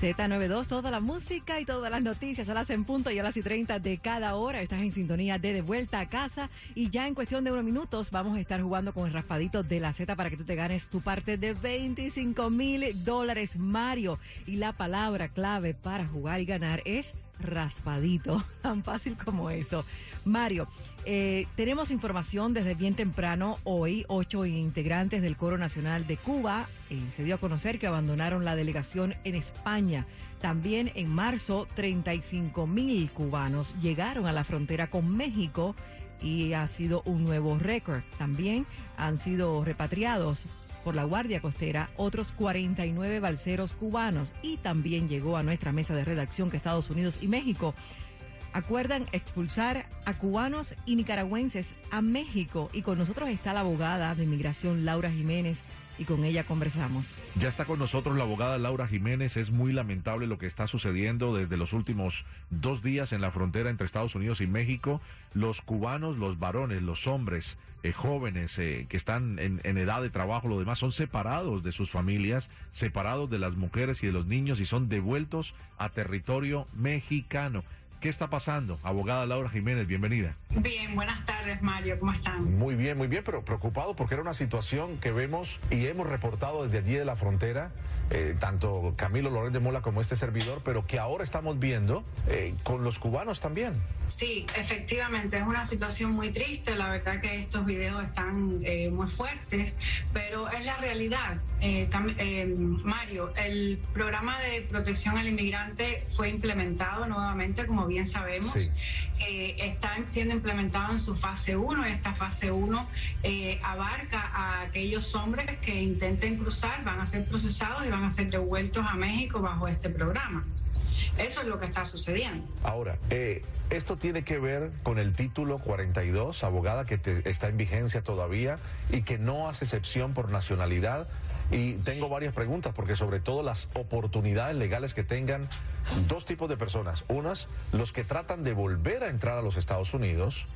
Z92, toda la música y todas las noticias a las en punto y a las y 30 de cada hora. Estás en sintonía de De Vuelta a Casa y ya en cuestión de unos minutos vamos a estar jugando con el raspadito de la Z para que tú te ganes tu parte de 25 mil dólares, Mario. Y la palabra clave para jugar y ganar es raspadito, tan fácil como eso. Mario, eh, tenemos información desde bien temprano hoy, ocho integrantes del Coro Nacional de Cuba eh, se dio a conocer que abandonaron la delegación en España. También en marzo, 35 mil cubanos llegaron a la frontera con México y ha sido un nuevo récord. También han sido repatriados por la Guardia Costera otros 49 balseros cubanos. Y también llegó a nuestra mesa de redacción que Estados Unidos y México acuerdan expulsar a cubanos y nicaragüenses a México. Y con nosotros está la abogada de inmigración Laura Jiménez y con ella conversamos. Ya está con nosotros la abogada Laura Jiménez. Es muy lamentable lo que está sucediendo desde los últimos dos días en la frontera entre Estados Unidos y México. Los cubanos, los varones, los hombres, eh, jóvenes eh, que están en, en, edad de trabajo, lo demás, son separados de sus familias, separados de las mujeres y de los niños y son devueltos a territorio mexicano. ¿Qué está pasando? Abogada Laura Jiménez, bienvenida. Bien, buenas tardes Mario, ¿cómo están? Muy bien, muy bien, pero preocupado porque era una situación que vemos y hemos reportado desde allí de la frontera, eh, tanto Camilo Lorenz de Mola como este servidor, pero que ahora estamos viendo eh, con los cubanos también. Sí, efectivamente, es una situación muy triste, la verdad que estos videos están eh, muy fuertes, pero es la realidad. Mario, el programa de protección al inmigrante fue implementado nuevamente como bien sabemos, eh, está siendo implementado en su fase 1. Esta fase 1 eh, abarca a aquellos hombres que intenten cruzar, van a ser procesados y van a ser devueltos a México bajo este programa. Eso es lo que está sucediendo. Ahora, eh, esto tiene que ver con el título 42, abogada, que está en vigencia todavía y que no hace excepción por nacionalidad y tengo varias preguntas, porque sobre todo las oportunidades legales que tengan dos tipos de personas. Unas, los que tratan de volver a entrar a los Estados Unidos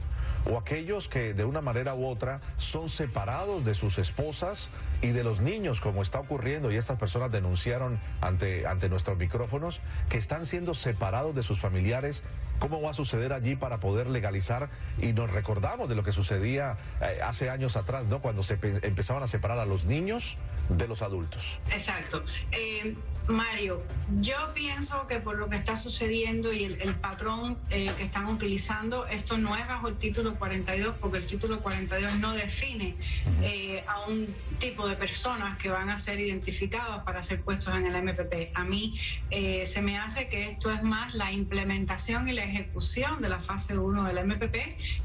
o aquellos que de una manera u otra son separados de sus esposas y de los niños, como está ocurriendo, y estas personas denunciaron ante, ante nuestros micrófonos, que están siendo separados de sus familiares. ¿Cómo va a suceder allí para poder legalizar? Y nos recordamos de lo que sucedía eh, hace años atrás, ¿no? Cuando se empezaban a separar a los niños de los adultos. Exacto. Eh, Mario, yo pienso que por lo que está sucediendo y el, patrón eh, que están utilizando, esto no es bajo el título 42, porque el título 42 no define eh, a un tipo de personas que van a ser identificados para ser puestos en el MPP. A mí se me hace que esto es más la implementación y la ejecución de la fase 1 del MPP,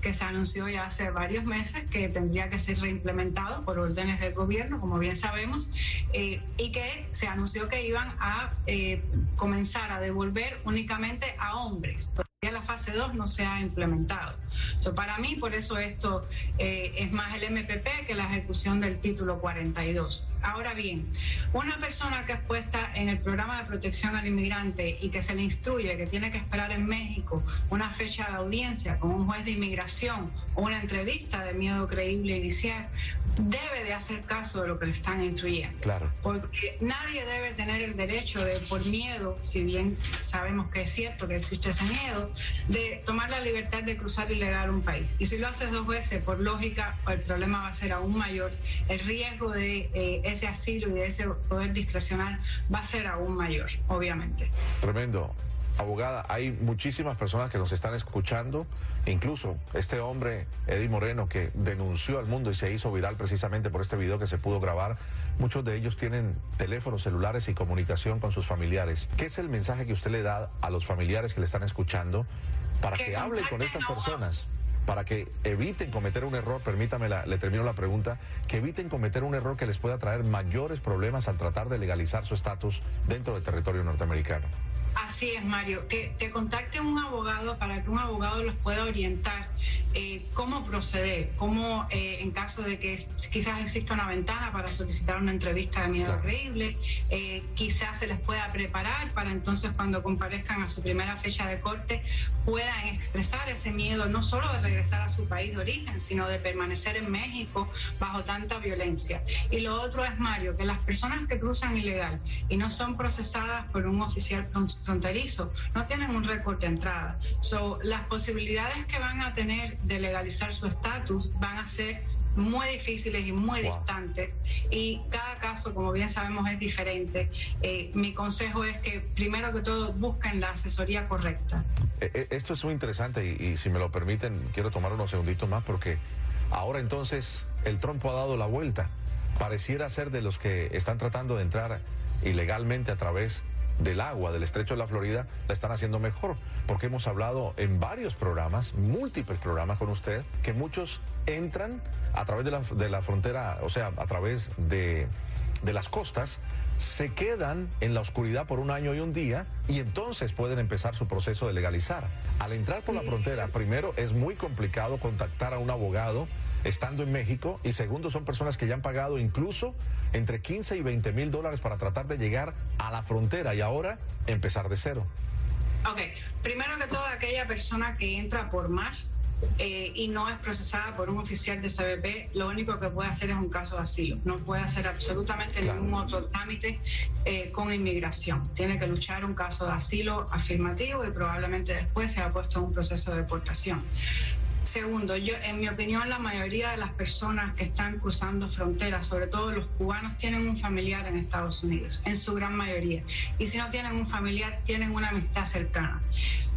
que se anunció ya hace varios meses, que tendría que ser reimplementado por órdenes del gobierno, como bien sabemos eh, y que se anunció que iban a eh, comenzar a devolver únicamente a hombres. Fase 2 no se ha implementado. para mí, por eso esto eh, es más el MPP que la ejecución del título 42. Ahora bien, una persona que es puesta en el programa de protección al inmigrante y que se le instruye que tiene que esperar en México una fecha de audiencia con un juez de inmigración o una entrevista de miedo creíble inicial, debe de hacer caso de lo que le están instruyendo. Claro. Porque nadie debe tener el derecho de, por miedo, si bien sabemos que es cierto que existe ese miedo, de tomar la libertad de cruzar ilegal un país. Y si lo haces dos veces, por lógica, el problema va a ser aún mayor. El riesgo de eh, ese asilo y de ese poder discrecional va a ser aún mayor, obviamente. Tremendo. Abogada, hay muchísimas personas que nos están escuchando, incluso este hombre, Eddie Moreno, que denunció al mundo y se hizo viral precisamente por este video que se pudo grabar. Muchos de ellos tienen teléfonos celulares y comunicación con sus familiares. ¿Qué es el mensaje que usted le da a los familiares que le están escuchando para que, hablen con estas personas? para que eviten cometer un error, permítame, le termino la pregunta, que eviten cometer un error que les pueda traer mayores problemas al tratar de legalizar su estatus dentro del territorio norteamericano. Así es, Mario. Que, que contacte un abogado para que un abogado los pueda orientar eh, cómo proceder, cómo eh, en caso de que quizás exista una ventana para solicitar una entrevista de miedo creíble, eh, quizás se les pueda preparar para entonces cuando comparezcan a su primera fecha de corte puedan expresar ese miedo no solo de regresar a su país de origen, sino de permanecer en México bajo tanta violencia. Y lo otro es, Mario, que las personas que cruzan ilegal y no son procesadas por un oficial fronterizo no tienen un récord de entrada. So, las posibilidades que van a tener de legalizar su estatus van a ser muy difíciles y muy distantes. Y cada caso, como bien sabemos, es diferente. Eh, mi consejo es que, primero que todo, busquen la asesoría correcta. Eh, eh, esto es muy interesante y, y, si me lo permiten, quiero tomar unos segunditos más porque ahora entonces el trompo ha dado la vuelta. Pareciera ser de los que están tratando de entrar ilegalmente a través del agua del estrecho de la Florida la están haciendo mejor, porque hemos hablado en varios programas, múltiples programas con usted, que muchos entran a través de la, de la frontera, o sea, a través de, de las costas, se quedan en la oscuridad por un año y un día y entonces pueden empezar su proceso de legalizar. Al entrar por la frontera, primero es muy complicado contactar a un abogado estando en México y segundo son personas que ya han pagado incluso entre 15 y 20 mil dólares para tratar de llegar a la frontera y ahora empezar de cero. Ok, primero que todo aquella persona que entra por mar eh, y no es procesada por un oficial de CBP, lo único que puede hacer es un caso de asilo. No puede hacer absolutamente ningún otro trámite eh, con inmigración. Tiene que luchar un caso de asilo afirmativo y probablemente después se ha puesto en un proceso de deportación. Segundo, yo, en mi opinión, la mayoría de las personas que están cruzando fronteras, sobre todo los cubanos, tienen un familiar en Estados Unidos, en su gran mayoría. Y si no tienen un familiar, tienen una amistad cercana.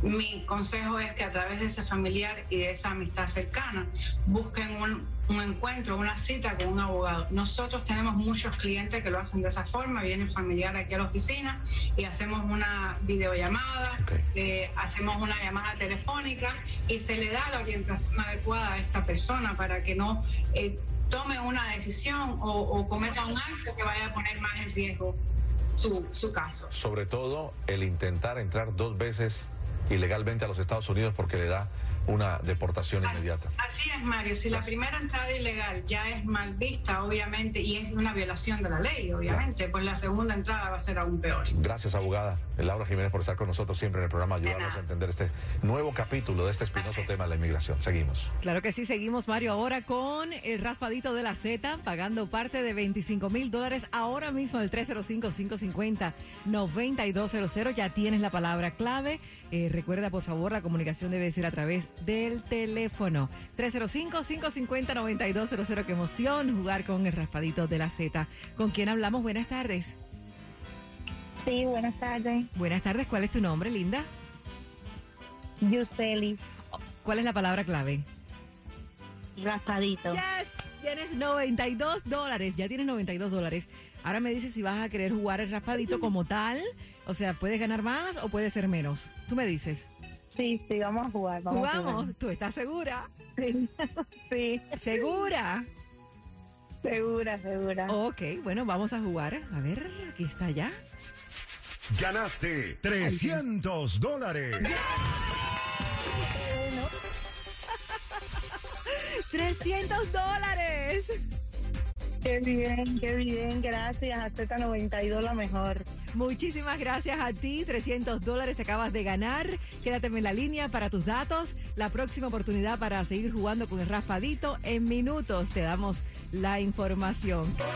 Mi consejo es que a través de ese familiar y de esa amistad cercana busquen un, un encuentro, una cita con un abogado. Nosotros tenemos muchos clientes que lo hacen de esa forma, vienen familiares aquí a la oficina y hacemos una videollamada, Okay. eh, hacemos una llamada telefónica y se le da la orientación adecuada a esta persona para que no eh, tome una decisión o, o cometa un acto que vaya a poner más en riesgo su, su caso. Sobre todo el intentar entrar dos veces ilegalmente a los Estados Unidos porque le da una deportación inmediata. Así es, Mario. Si la primera entrada ilegal ya es mal vista, obviamente, y es una violación de la ley, obviamente, pues la segunda entrada va a ser aún peor. Gracias, abogada Laura Jiménez, por estar con nosotros siempre en el programa, ayudarnos a entender este nuevo capítulo de este espinoso tema de la inmigración. Seguimos. Claro que sí, seguimos Mario ahora con el raspadito de la Z, pagando parte de 25 mil dólares ahora mismo al 305-550-9200. Ya tienes la palabra clave. Eh, recuerda, por favor, la comunicación debe ser a través del teléfono. 305-550-9200. Qué emoción jugar con el raspadito de la Z. ¿Con quién hablamos? Buenas tardes. Sí, buenas tardes. Buenas tardes, ¿cuál es tu nombre, linda? Yuseli, ¿Cuál es la palabra clave? raspadito. Yes, tienes 92 dólares, ya tienes 92 dólares. Ahora me dices si vas a querer jugar el raspadito como tal, o sea, puedes ganar más o puede ser menos. Tú me dices. Sí, sí, vamos a jugar. Vamos a Jugamos, jugar. ¿tú estás segura? Sí, sí, ¿Segura? segura, segura. Ok, bueno, vamos a jugar. A ver, aquí está ya. Ganaste 300 dólares. 300 dólares. Qué bien, qué bien, gracias. A Z92 la mejor. Muchísimas gracias a ti, 300 dólares te acabas de ganar. Quédate en la línea para tus datos. La próxima oportunidad para seguir jugando con el raspadito en minutos te damos la información.